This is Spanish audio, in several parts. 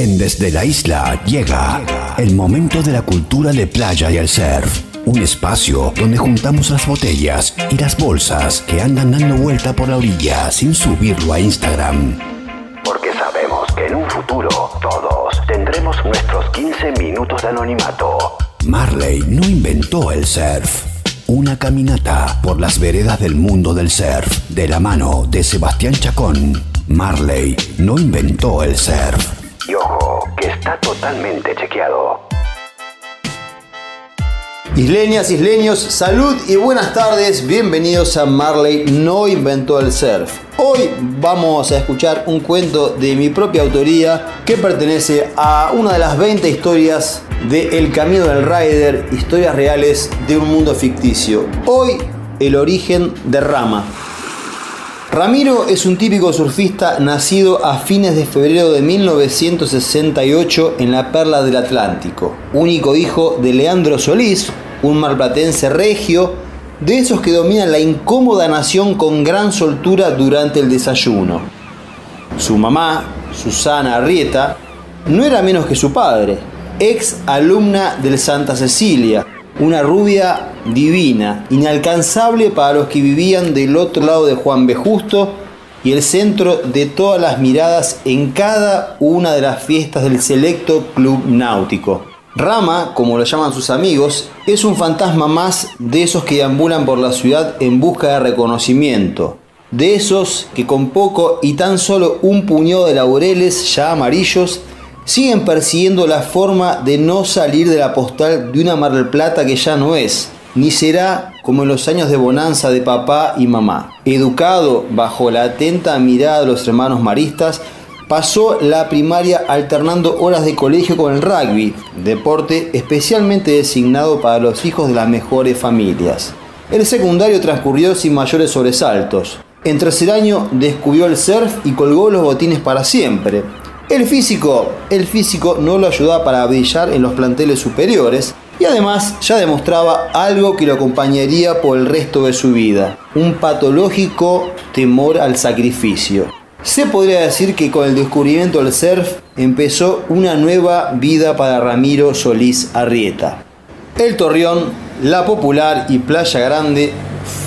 En Desde la Isla llega el momento de la cultura de playa y el surf. Un espacio donde juntamos las botellas y las bolsas que andan dando vuelta por la orilla sin subirlo a Instagram. Porque sabemos que en un futuro todos tendremos nuestros 15 minutos de anonimato. Marley no inventó el surf. Una caminata por las veredas del mundo del surf de la mano de Sebastián Chacón. Marley no inventó el surf. Que está totalmente chequeado. Isleñas, isleños, salud y buenas tardes. Bienvenidos a Marley No Inventó el Surf. Hoy vamos a escuchar un cuento de mi propia autoría que pertenece a una de las 20 historias de El Camino del Rider, historias reales de un mundo ficticio. Hoy, el origen de Rama. Ramiro es un típico surfista nacido a fines de febrero de 1968 en la Perla del Atlántico, único hijo de Leandro Solís, un marplatense regio, de esos que dominan la incómoda nación con gran soltura durante el desayuno. Su mamá, Susana Arrieta, no era menos que su padre, ex alumna del Santa Cecilia, una rubia divina, inalcanzable para los que vivían del otro lado de Juan B. Justo y el centro de todas las miradas en cada una de las fiestas del selecto club náutico. Rama, como lo llaman sus amigos, es un fantasma más de esos que deambulan por la ciudad en busca de reconocimiento, de esos que con poco y tan solo un puñado de laureles ya amarillos siguen persiguiendo la forma de no salir de la postal de una Mar del Plata que ya no es, ni será como en los años de bonanza de papá y mamá. Educado bajo la atenta mirada de los hermanos maristas, pasó la primaria alternando horas de colegio con el rugby, deporte especialmente designado para los hijos de las mejores familias. El secundario transcurrió sin mayores sobresaltos. En tercer año descubrió el surf y colgó los botines para siempre. El físico, el físico no lo ayudaba para brillar en los planteles superiores y además ya demostraba algo que lo acompañaría por el resto de su vida, un patológico temor al sacrificio. Se podría decir que con el descubrimiento del surf empezó una nueva vida para Ramiro Solís Arrieta. El Torreón, La Popular y Playa Grande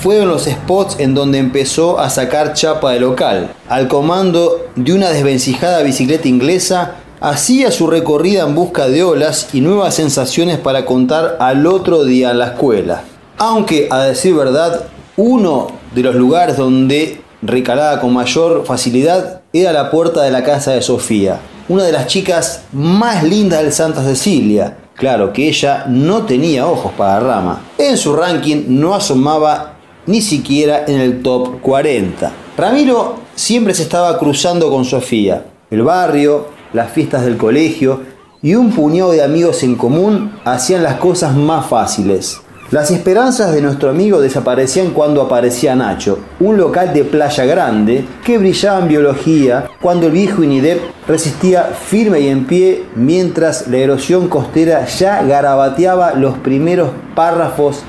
fueron los spots en donde empezó a sacar chapa de local. Al comando de una desvencijada bicicleta inglesa, hacía su recorrida en busca de olas y nuevas sensaciones para contar al otro día en la escuela. Aunque, a decir verdad, uno de los lugares donde recalaba con mayor facilidad era la puerta de la casa de Sofía, una de las chicas más lindas del Santa Cecilia. Claro que ella no tenía ojos para rama. En su ranking no asomaba ni siquiera en el top 40. Ramiro siempre se estaba cruzando con Sofía. El barrio, las fiestas del colegio y un puñado de amigos en común hacían las cosas más fáciles. Las esperanzas de nuestro amigo desaparecían cuando aparecía Nacho, un local de playa grande que brillaba en biología cuando el viejo Inidep resistía firme y en pie mientras la erosión costera ya garabateaba los primeros párrafos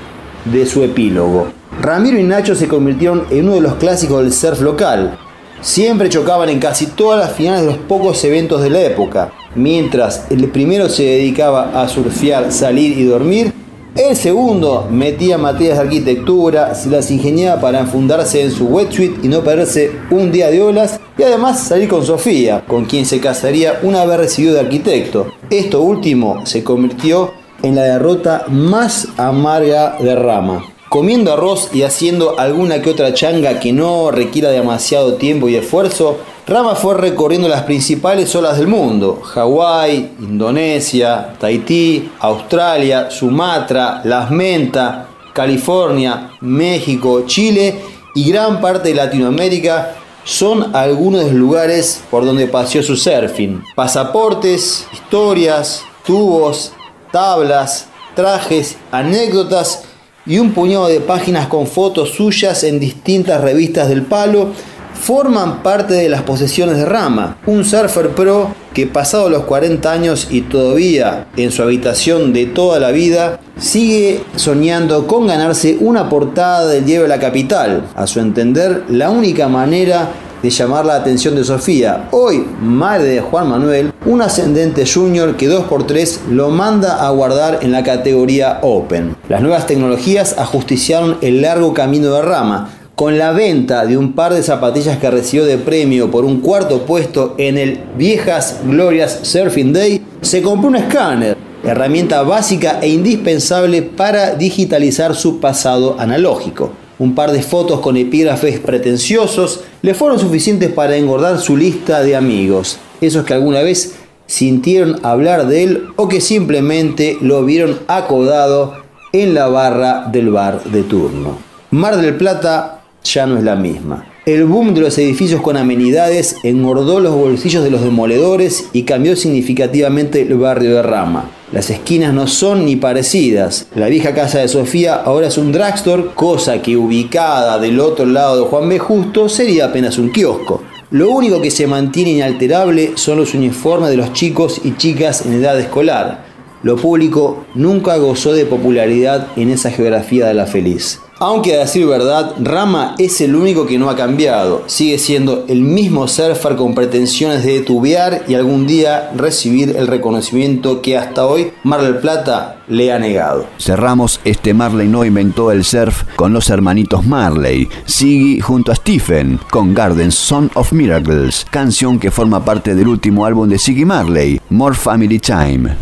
de su epílogo. Ramiro y Nacho se convirtieron en uno de los clásicos del surf local. Siempre chocaban en casi todas las finales de los pocos eventos de la época. Mientras el primero se dedicaba a surfear, salir y dormir, el segundo metía materias de arquitectura, se las ingeniaba para enfundarse en su wetsuit y no perderse un día de olas y además salir con Sofía, con quien se casaría una vez recibido de arquitecto. Esto último se convirtió en la derrota más amarga de Rama. Comiendo arroz y haciendo alguna que otra changa que no requiera demasiado tiempo y esfuerzo, Rama fue recorriendo las principales olas del mundo, Hawái, Indonesia, Tahití, Australia, Sumatra, Las Menta, California, México, Chile y gran parte de Latinoamérica son algunos de los lugares por donde paseó su surfing. Pasaportes, historias, tubos, tablas, trajes, anécdotas y un puñado de páginas con fotos suyas en distintas revistas del palo forman parte de las posesiones de Rama, un surfer pro que pasado los 40 años y todavía en su habitación de toda la vida, sigue soñando con ganarse una portada del Lleve a la Capital. A su entender, la única manera de llamar la atención de Sofía, hoy madre de Juan Manuel, un ascendente junior que 2x3 lo manda a guardar en la categoría Open. Las nuevas tecnologías ajusticiaron el largo camino de rama, con la venta de un par de zapatillas que recibió de premio por un cuarto puesto en el Viejas Glorias Surfing Day, se compró un escáner, herramienta básica e indispensable para digitalizar su pasado analógico. Un par de fotos con epígrafes pretenciosos le fueron suficientes para engordar su lista de amigos, esos que alguna vez sintieron hablar de él o que simplemente lo vieron acodado en la barra del bar de turno. Mar del Plata ya no es la misma. El boom de los edificios con amenidades engordó los bolsillos de los demoledores y cambió significativamente el barrio de Rama. Las esquinas no son ni parecidas. La vieja casa de Sofía ahora es un drugstore, cosa que ubicada del otro lado de Juan B. Justo sería apenas un kiosco. Lo único que se mantiene inalterable son los uniformes de los chicos y chicas en edad escolar. Lo público nunca gozó de popularidad en esa geografía de la feliz. Aunque a decir verdad, Rama es el único que no ha cambiado. Sigue siendo el mismo surfer con pretensiones de tubear y algún día recibir el reconocimiento que hasta hoy Mar del Plata le ha negado. Cerramos este Marley no inventó el surf con los hermanitos Marley, Siggy junto a Stephen con Garden's Son of Miracles, canción que forma parte del último álbum de Siggy Marley, More Family Time.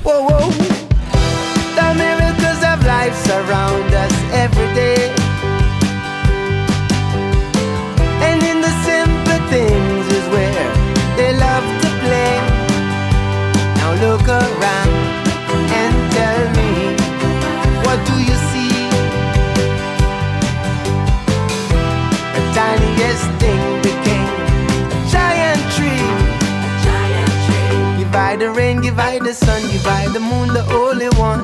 The rain, give I the sun, give I the moon, the only one.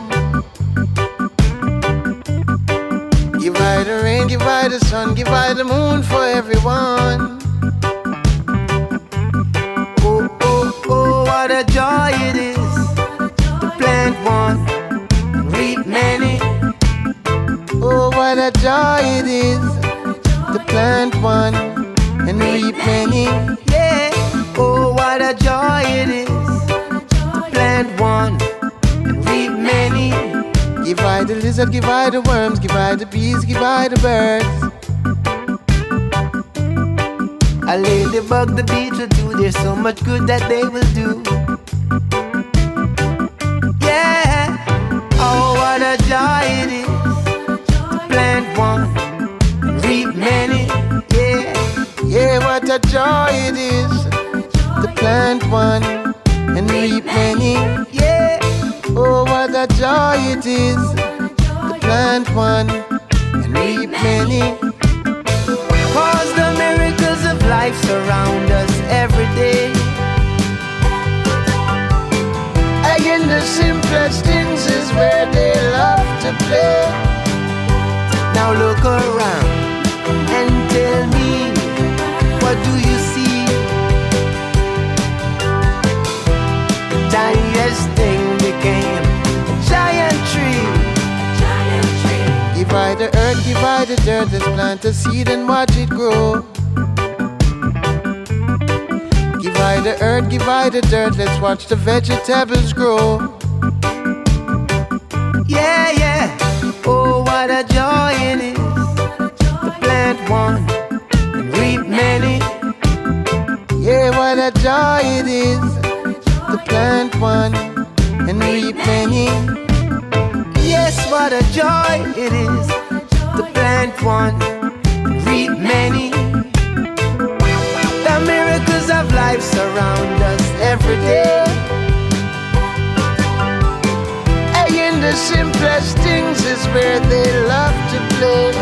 Give I the rain, give I the sun, give I the moon for everyone. Oh, oh, oh, what a joy it is to plant one reap many. Oh, what a joy it is to plant one and reap many. Plant one and reap many. Give I the lizard, give I the worms, give I the bees, give I the birds. I lay the bug, the beetle too. There's so much good that they will do. Yeah, oh what a joy it is to plant one reap many. Yeah, yeah, what a joy it is to plant one and reap many. Joy it is to plant one and reap many. Let's plant a seed and watch it grow. Divide the earth, divide the dirt, let's watch the vegetables grow. Yeah, yeah, oh, what a joy it is to plant one and reap many. Yeah, what a joy it is to plant one and reap many. Yes, what a joy it is to plant one reap many. The miracles of life surround us every day. And in the simplest things is where they love to play.